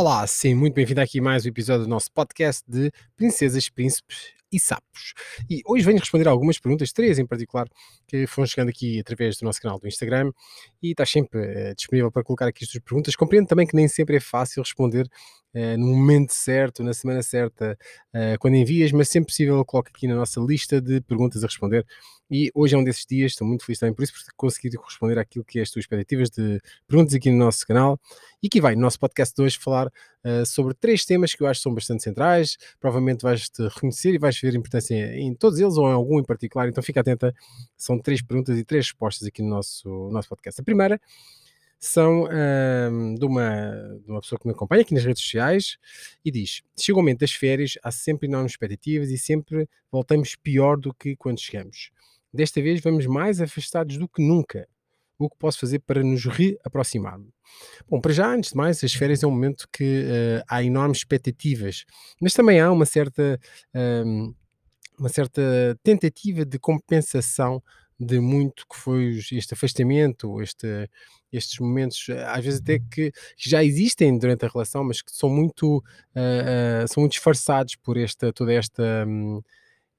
Olá, sim, muito bem-vindo aqui a mais um episódio do nosso podcast de Princesas, Príncipes e Sapos. E hoje venho responder algumas perguntas, três em particular, que foram chegando aqui através do nosso canal do Instagram e estás sempre uh, disponível para colocar aqui as tuas perguntas. Compreendo também que nem sempre é fácil responder uh, no momento certo, na semana certa, uh, quando envias, mas sempre possível coloco aqui na nossa lista de perguntas a responder. E hoje é um desses dias, estou muito feliz também por isso, por conseguir responder àquilo que é as tuas expectativas de perguntas aqui no nosso canal. E aqui vai, no nosso podcast de hoje, falar uh, sobre três temas que eu acho que são bastante centrais. Provavelmente vais-te reconhecer e vais ver importância em todos eles ou em algum em particular. Então fica atenta, são três perguntas e três respostas aqui no nosso, no nosso podcast. A primeira são uh, de, uma, de uma pessoa que me acompanha aqui nas redes sociais e diz: Chega o momento das férias, há sempre enormes expectativas e sempre voltamos pior do que quando chegamos. Desta vez vamos mais afastados do que nunca. O que posso fazer para nos reaproximar? Bom, para já, antes de mais, as férias é um momento que uh, há enormes expectativas, mas também há uma certa, uh, uma certa tentativa de compensação de muito que foi este afastamento, este, estes momentos, às vezes até que já existem durante a relação, mas que são muito, uh, uh, são muito disfarçados por esta, toda esta. Um,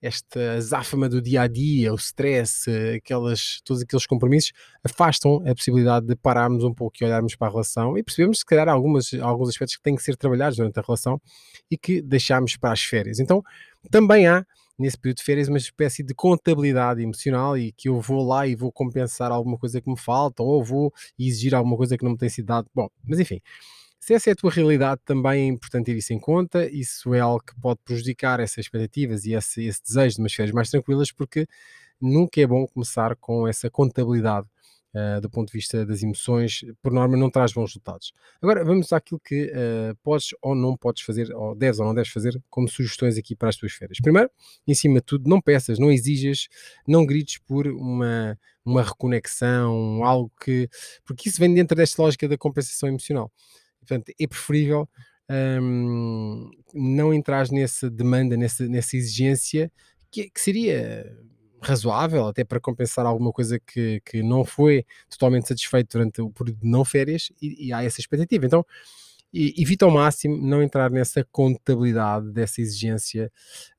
esta azáfama do dia a dia, o stress, aquelas, todos aqueles compromissos, afastam a possibilidade de pararmos um pouco e olharmos para a relação e percebemos se calhar algumas, alguns aspectos que têm que ser trabalhados durante a relação e que deixamos para as férias. Então, também há nesse período de férias uma espécie de contabilidade emocional e que eu vou lá e vou compensar alguma coisa que me falta ou vou exigir alguma coisa que não me tem sido dado. Bom, mas enfim, se essa é a tua realidade, também é importante ter isso em conta. Isso é algo que pode prejudicar essas expectativas e esse, esse desejo de umas férias mais tranquilas, porque nunca é bom começar com essa contabilidade uh, do ponto de vista das emoções. Por norma, não traz bons resultados. Agora, vamos àquilo que uh, podes ou não podes fazer, ou deves ou não deves fazer, como sugestões aqui para as tuas férias. Primeiro, em cima de tudo, não peças, não exijas, não grites por uma, uma reconexão, algo que. Porque isso vem dentro desta lógica da compensação emocional. Portanto, é preferível um, não entrar nessa demanda, nessa, nessa exigência, que, que, seria razoável, até para compensar alguma coisa que, que não foi totalmente satisfeito durante o período de não férias, e, e há essa expectativa. Então, e evita ao máximo não entrar nessa contabilidade, dessa exigência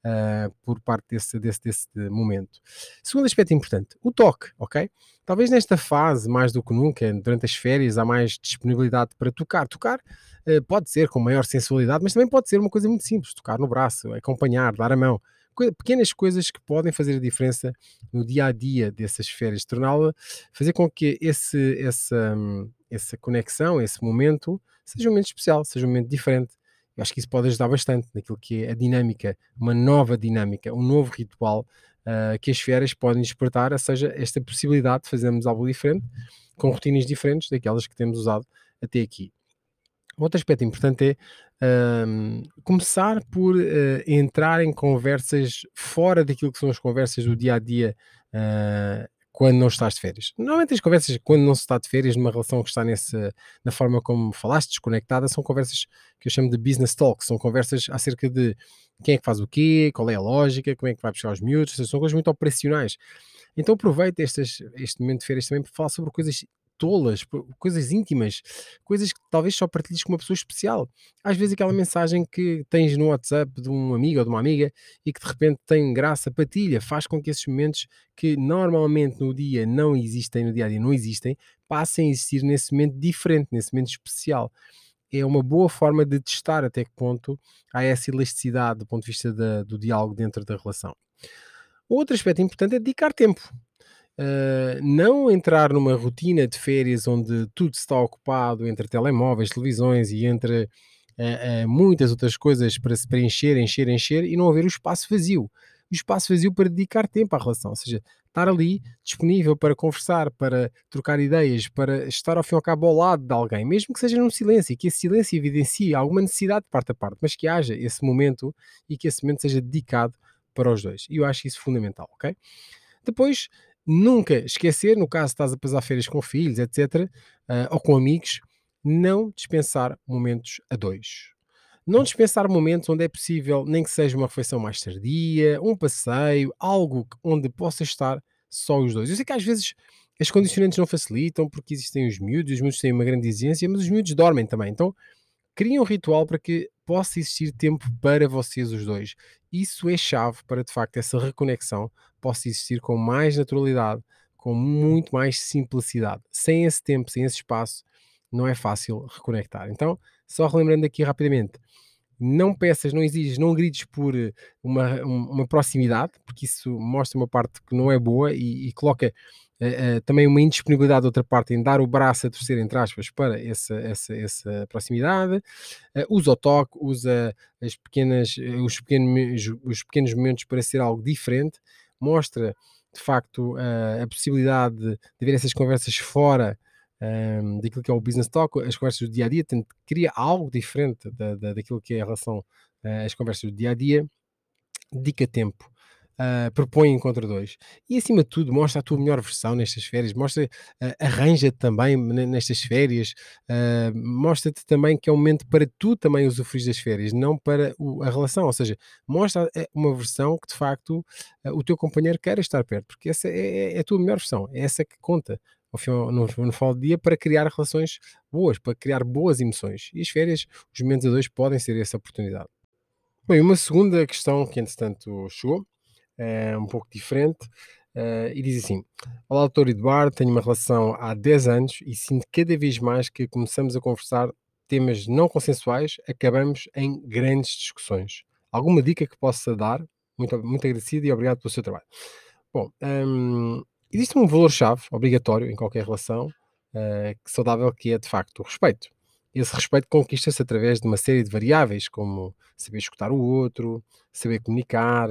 uh, por parte desse, desse, desse momento. Segundo aspecto importante, o toque, ok? Talvez nesta fase, mais do que nunca, durante as férias, há mais disponibilidade para tocar. Tocar uh, pode ser com maior sensualidade, mas também pode ser uma coisa muito simples, tocar no braço, acompanhar, dar a mão pequenas coisas que podem fazer a diferença no dia a dia dessas férias, torná-la, fazer com que esse, essa, essa conexão, esse momento, seja um momento especial, seja um momento diferente. Eu acho que isso pode ajudar bastante naquilo que é a dinâmica, uma nova dinâmica, um novo ritual uh, que as férias podem despertar, ou seja, esta possibilidade de fazermos algo diferente, com rotinas diferentes daquelas que temos usado até aqui. Outro aspecto importante é um, começar por uh, entrar em conversas fora daquilo que são as conversas do dia a dia uh, quando não estás de férias. Normalmente as conversas quando não se está de férias numa relação que está nessa, na forma como falaste, desconectada, são conversas que eu chamo de business talk, são conversas acerca de quem é que faz o quê, qual é a lógica, como é que vai buscar os miúdos, são coisas muito operacionais. Então aproveita este momento de férias também para falar sobre coisas tolas, coisas íntimas, coisas que talvez só partilhes com uma pessoa especial. Às vezes aquela mensagem que tens no WhatsApp de um amigo ou de uma amiga e que de repente tem graça, partilha, faz com que esses momentos que normalmente no dia não existem, no dia a dia não existem, passem a existir nesse momento diferente, nesse momento especial. É uma boa forma de testar até que ponto há essa elasticidade do ponto de vista da, do diálogo dentro da relação. Outro aspecto importante é dedicar tempo. Uh, não entrar numa rotina de férias onde tudo está ocupado entre telemóveis, televisões e entre uh, uh, muitas outras coisas para se preencher, encher, encher e não haver o espaço vazio. O espaço vazio para dedicar tempo à relação, ou seja, estar ali disponível para conversar, para trocar ideias, para estar ao fim e ao cabo ao lado de alguém, mesmo que seja num silêncio, que esse silêncio evidencie alguma necessidade de parte a parte, mas que haja esse momento e que esse momento seja dedicado para os dois. E eu acho isso fundamental, ok? Depois, nunca esquecer, no caso estás a passar férias com filhos, etc., uh, ah, ou com amigos, não dispensar momentos a dois. Não dispensar momentos onde é possível, nem que seja uma refeição mais tardia, um passeio, algo onde possa estar só os dois. Eu sei que às vezes as condicionantes não facilitam porque existem os miúdos, os miúdos têm uma grande exigência, mas os miúdos dormem também. Então, criem um ritual para que possa existir tempo para vocês os dois. Isso é chave para, de facto, essa reconexão possa existir com mais naturalidade, com muito mais simplicidade. Sem esse tempo, sem esse espaço, não é fácil reconectar. Então, só relembrando aqui rapidamente, não peças, não exiges, não grites por eh, uma, uma proximidade, porque isso mostra uma parte que não é boa e, e coloca uh, também uma indisponibilidade da outra parte em dar o braço a torcer, entre aspas, para essa, essa, essa proximidade. Uh, usa o toque, usa as pequenas, os, pequenos, os pequenos momentos para ser algo diferente, mostra de facto a possibilidade de, haver essas conversas fora um, daquilo que é o business talk, as conversas do dia a dia, cria algo diferente da, da, daquilo que é a relação uh, às conversas do dia a dia, dedica tempo. Uh, propõe encontro dois e acima de tudo mostra a tua melhor versão nestas férias, mostra, uh, arranja-te também nestas férias, uh, mostra-te também que é um momento para tu também usufruir das férias, não para o, a relação, ou seja, mostra uma versão que de facto o teu companheiro quer estar perto, porque essa é, é, é a tua melhor versão, é essa que conta, ao no, no final do dia para criar relações boas, para criar boas emoções. E as férias, os momentos a dois podem ser essa oportunidade. Bem, uma segunda questão que entretanto chegou, é um pouco diferente, uh, e diz assim: Olá, doutor Eduardo, tenho uma relação há 10 anos e sinto cada vez mais que começamos a conversar temas não consensuais, acabamos em grandes discussões. Alguma dica que possa dar? Muito, muito agradecido e obrigado pelo seu trabalho. Bom, um, Existe um valor-chave obrigatório em qualquer relação uh, saudável que é de facto o respeito. Esse respeito conquista-se através de uma série de variáveis, como saber escutar o outro, saber comunicar,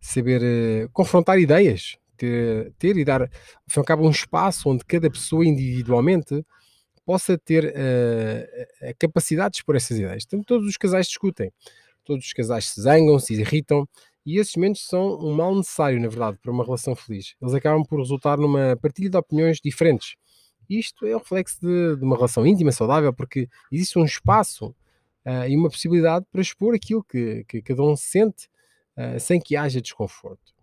saber uh, confrontar ideias, ter, ter e dar, ao cabo, um espaço onde cada pessoa individualmente possa ter uh, a capacidade de expor essas ideias. Todos os casais discutem, todos os casais se zangam, se irritam, e esses momentos são um mal necessário, na verdade, para uma relação feliz. Eles acabam por resultar numa partilha de opiniões diferentes. Isto é o reflexo de, de uma relação íntima, saudável, porque existe um espaço uh, e uma possibilidade para expor aquilo que, que cada um sente uh, sem que haja desconforto.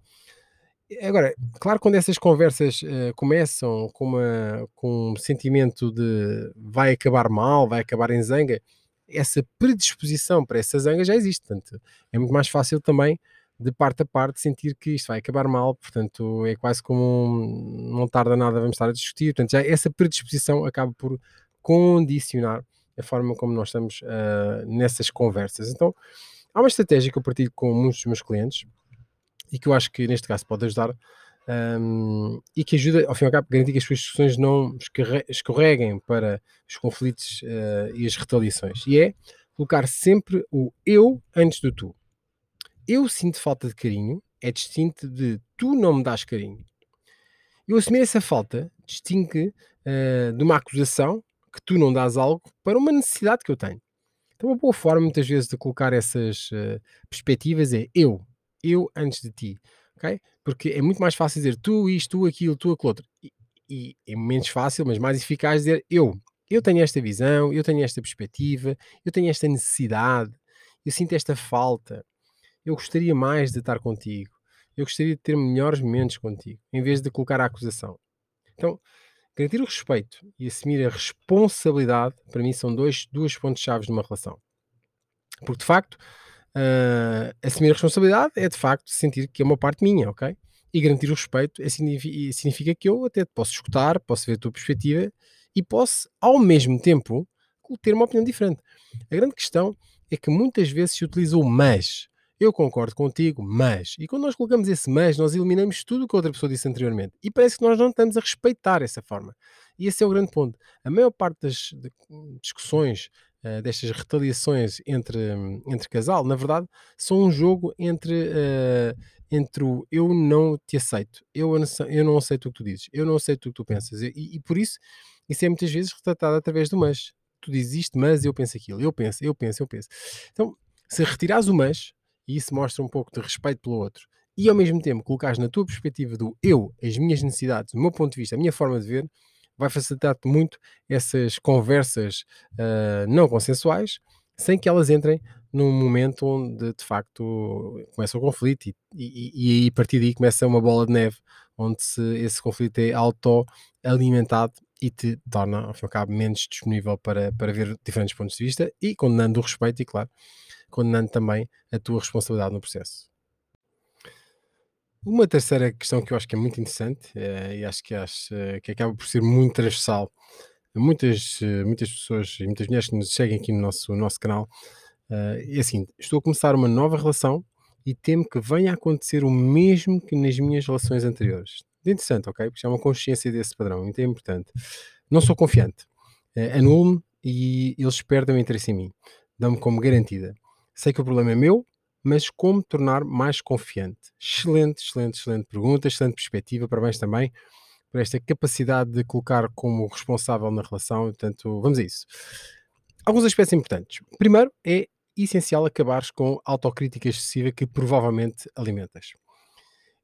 Agora, claro, quando essas conversas uh, começam com, uma, com um sentimento de vai acabar mal, vai acabar em zanga, essa predisposição para essa zanga já existe. Portanto, é muito mais fácil também de parte a parte sentir que isto vai acabar mal, portanto é quase como um, não tarda nada, vamos estar a discutir, portanto já essa predisposição acaba por condicionar a forma como nós estamos uh, nessas conversas. Então há uma estratégia que eu partilho com muitos dos meus clientes e que eu acho que neste caso pode ajudar um, e que ajuda, ao fim e ao cabo, a garantir que as suas discussões não escorreguem para os conflitos uh, e as retaliações. E é colocar sempre o eu antes do tu eu sinto falta de carinho é distinto de tu não me dás carinho. Eu assumir essa falta distingue uh, de uma acusação que tu não dás algo para uma necessidade que eu tenho. Então, uma boa forma, muitas vezes, de colocar essas uh, perspectivas é eu, eu antes de ti, ok? Porque é muito mais fácil dizer tu isto, tu aquilo, tu aquilo outro. E, e é menos fácil, mas mais eficaz dizer eu. Eu tenho esta visão, eu tenho esta perspectiva, eu tenho esta necessidade, eu sinto esta falta eu gostaria mais de estar contigo, eu gostaria de ter melhores momentos contigo, em vez de colocar a acusação. Então, garantir o respeito e assumir a responsabilidade, para mim, são dois, duas pontos-chave de uma relação. Porque, de facto, uh, assumir a responsabilidade é, de facto, sentir que é uma parte minha, ok? E garantir o respeito é, significa, significa que eu até posso escutar, posso ver a tua perspectiva e posso, ao mesmo tempo, ter uma opinião diferente. A grande questão é que muitas vezes se utiliza o mas eu concordo contigo, mas. E quando nós colocamos esse mas, nós eliminamos tudo o que a outra pessoa disse anteriormente. E parece que nós não estamos a respeitar essa forma. E esse é o grande ponto. A maior parte das discussões, uh, destas retaliações entre, entre casal, na verdade, são um jogo entre, uh, entre o eu não te aceito, eu eu não aceito o que tu dizes, eu não aceito o que tu pensas. E, e por isso, isso é muitas vezes retratado através do mas. Tu dizes isto, mas eu penso aquilo. Eu penso, eu penso, eu penso. Então, se retirares o mas, e isso mostra um pouco de respeito pelo outro, e ao mesmo tempo colocares na tua perspectiva do eu, as minhas necessidades, o meu ponto de vista, a minha forma de ver, vai facilitar-te muito essas conversas uh, não consensuais, sem que elas entrem num momento onde de facto começa o conflito e, e, e a partir daí começa uma bola de neve onde se, esse conflito é auto-alimentado e te torna, ao fim e ao cabo, menos disponível para, para ver diferentes pontos de vista e condenando o respeito e, claro, condenando também a tua responsabilidade no processo. Uma terceira questão que eu acho que é muito interessante eh, e acho que, acho, eh, que acaba por ser muito transversal muitas, eh, muitas pessoas e muitas mulheres que nos seguem aqui no nosso, no nosso canal é assim: estou a começar uma nova relação e temo que venha a acontecer o mesmo que nas minhas relações anteriores. É interessante, ok? Porque já é uma consciência desse padrão, muito é importante. Não sou confiante, anulo-me e eles perdem o interesse em mim, dão-me como garantida. Sei que o problema é meu, mas como tornar mais confiante? Excelente, excelente, excelente pergunta, excelente perspectiva, parabéns também por esta capacidade de colocar como responsável na relação, portanto, vamos a isso. Alguns aspectos importantes. Primeiro, é essencial acabares com autocrítica excessiva que provavelmente alimentas.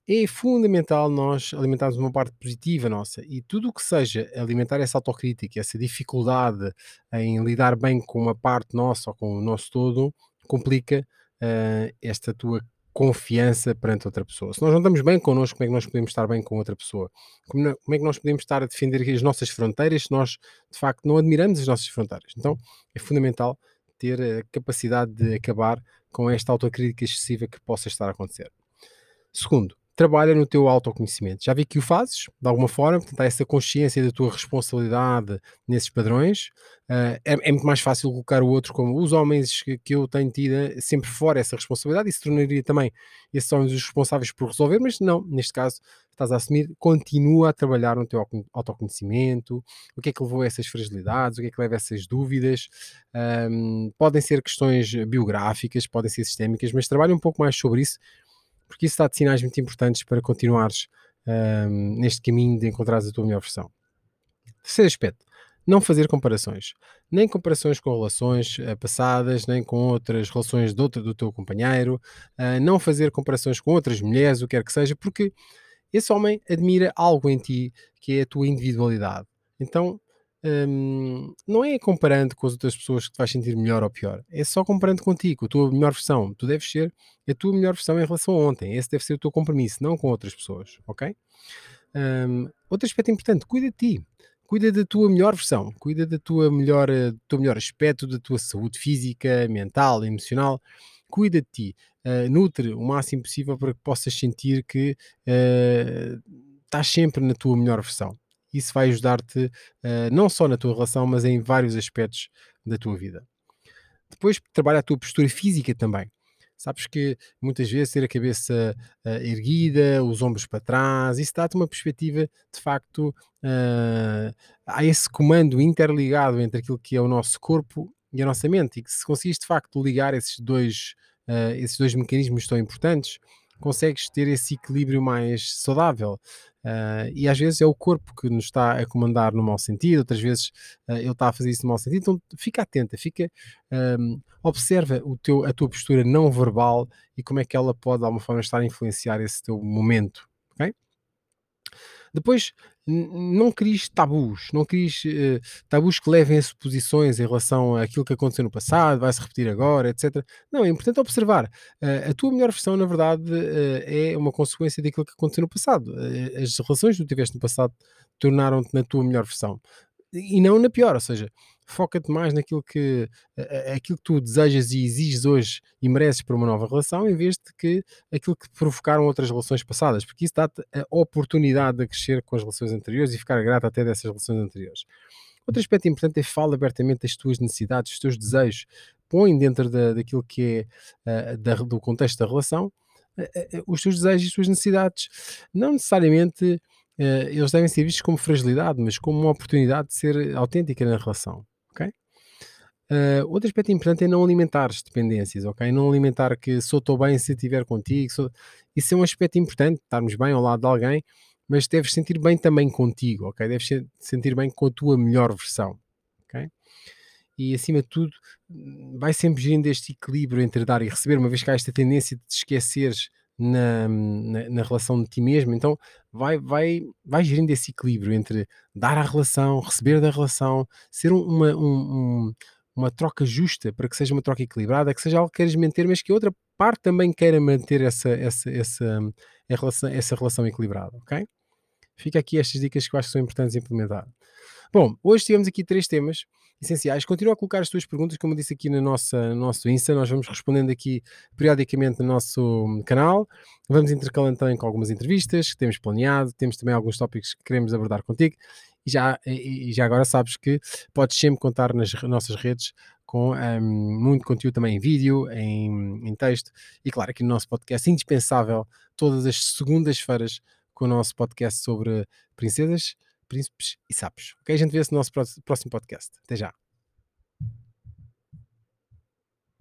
É fundamental nós alimentarmos uma parte positiva nossa e tudo o que seja alimentar essa autocrítica, essa dificuldade em lidar bem com uma parte nossa ou com o nosso todo, complica uh, esta tua confiança perante outra pessoa. Se nós não estamos bem connosco, como é que nós podemos estar bem com outra pessoa? Como, não, como é que nós podemos estar a defender as nossas fronteiras se nós, de facto, não admiramos as nossas fronteiras? Então, é fundamental ter a capacidade de acabar com esta autocrítica excessiva que possa estar a acontecer. Segundo, trabalha no teu autoconhecimento. Já vi que o fazes, de alguma forma, portanto, há essa consciência da tua responsabilidade nesses padrões. Uh, é, é, muito mais fácil colocar o outro como os homens que, que, eu tenho tido eh, sempre fora essa responsabilidade e se tornaria também esses homens os responsáveis por resolver, mas não, neste caso estás a assumir, continua a trabalhar no teu autoconhecimento, o que é que levou a essas fragilidades, o que é que leva a essas dúvidas, um, podem ser questões biográficas, podem ser sistémicas, mas trabalha um pouco mais sobre isso porque isso dá de sinais muito importantes para continuares um, neste caminho de encontrares a tua melhor versão. Terceiro aspecto, não fazer comparações. Nem comparações com relações uh, passadas, nem com outras relações do, do teu companheiro, uh, não fazer comparações com outras mulheres, o que quer que seja, porque esse homem admira algo em ti que é a tua individualidade. Então, Hum, não é comparando com as outras pessoas que te vais sentir melhor ou pior, é só comparando contigo, a tua melhor versão. Tu deves ser a tua melhor versão em relação a ontem. Esse deve ser o teu compromisso, não com outras pessoas, ok? Um, outro aspecto importante, cuida de ti. Cuida da tua melhor versão, cuida da tua melhor, eh, do teu melhor aspecto, da tua saúde física, mental, emocional. Cuida de ti, uh, nutre o máximo possível para que possas sentir que uh, estás sempre na tua melhor versão isso vai ajudar-te uh, não só na tua relação, mas em vários aspectos da tua vida. Depois trabalha a tua postura física também. Sabes que muitas vezes ter a cabeça uh, erguida, os ombros para trás, isso dá-te uma perspectiva, de facto, uh, há esse comando interligado entre aquilo que é o nosso corpo e a nossa mente, e que se conseguires de facto ligar esses dois, uh, esses dois mecanismos tão importantes, consegues ter esse equilíbrio mais saudável. Uh, e às vezes é o corpo que nos está a comandar no mau sentido, outras vezes uh, ele está a fazer isso no mau sentido, então fica atenta, fica, um, observa o teu, a tua postura não verbal e como é que ela pode de alguma forma estar a influenciar esse teu momento? Depois, não cries tabus, não cries uh, tabus que levem a suposições em relação àquilo que aconteceu no passado, vai se repetir agora, etc. Não, é importante observar. Uh, a tua melhor versão, na verdade, uh, é uma consequência daquilo que aconteceu no passado. as relações que tu tiveste no passado tornaram-te na tua melhor versão e não na pior, ou seja, foca-te mais naquilo que, aquilo que tu desejas e exiges hoje e mereces para uma nova relação, em vez de que aquilo que provocaram outras relações passadas, porque isso dá-te a oportunidade de crescer com as relações anteriores e ficar grato até dessas relações anteriores. Outro aspecto importante é falar abertamente das tuas necessidades, dos teus desejos, põe dentro da, daquilo que é da, do contexto da relação os teus desejos e as tuas necessidades. Não necessariamente eles devem ser vistos como fragilidade, mas como uma oportunidade de ser autêntica na relação? Uh, outro aspecto importante é não alimentar as dependências, ok? Não alimentar que sou estou bem se estiver contigo. Sou... Isso é um aspecto importante, estarmos bem ao lado de alguém, mas deves sentir bem também contigo, ok? Deves sentir bem com a tua melhor versão? E acima de tudo, vai sempre gerindo este equilíbrio entre dar e receber, uma vez que há esta tendência de te esqueceres na, na, na, relação de ti mesmo. Então vai, vai, vai gerindo esse equilíbrio entre dar a relação, receber da relação, ser uma, um, um, uma troca justa para que seja uma troca equilibrada, que seja algo que queiras manter, mas que a outra parte também queira manter essa, essa, essa, essa, relação, essa relação equilibrada, ok? Fica aqui estas dicas que eu acho que são importantes implementar. Bom, hoje tivemos aqui três temas essenciais. Continua a colocar as tuas perguntas, como eu disse aqui no nosso, no nosso Insta, nós vamos respondendo aqui periodicamente no nosso canal. Vamos intercalando também com algumas entrevistas que temos planeado, temos também alguns tópicos que queremos abordar contigo. E já, e já agora sabes que podes sempre contar nas nossas redes com um, muito conteúdo também em vídeo, em, em texto e, claro, aqui no nosso podcast indispensável, todas as segundas-feiras, com o nosso podcast sobre princesas, príncipes e sapos. Ok? A gente vê-se no nosso próximo podcast. Até já.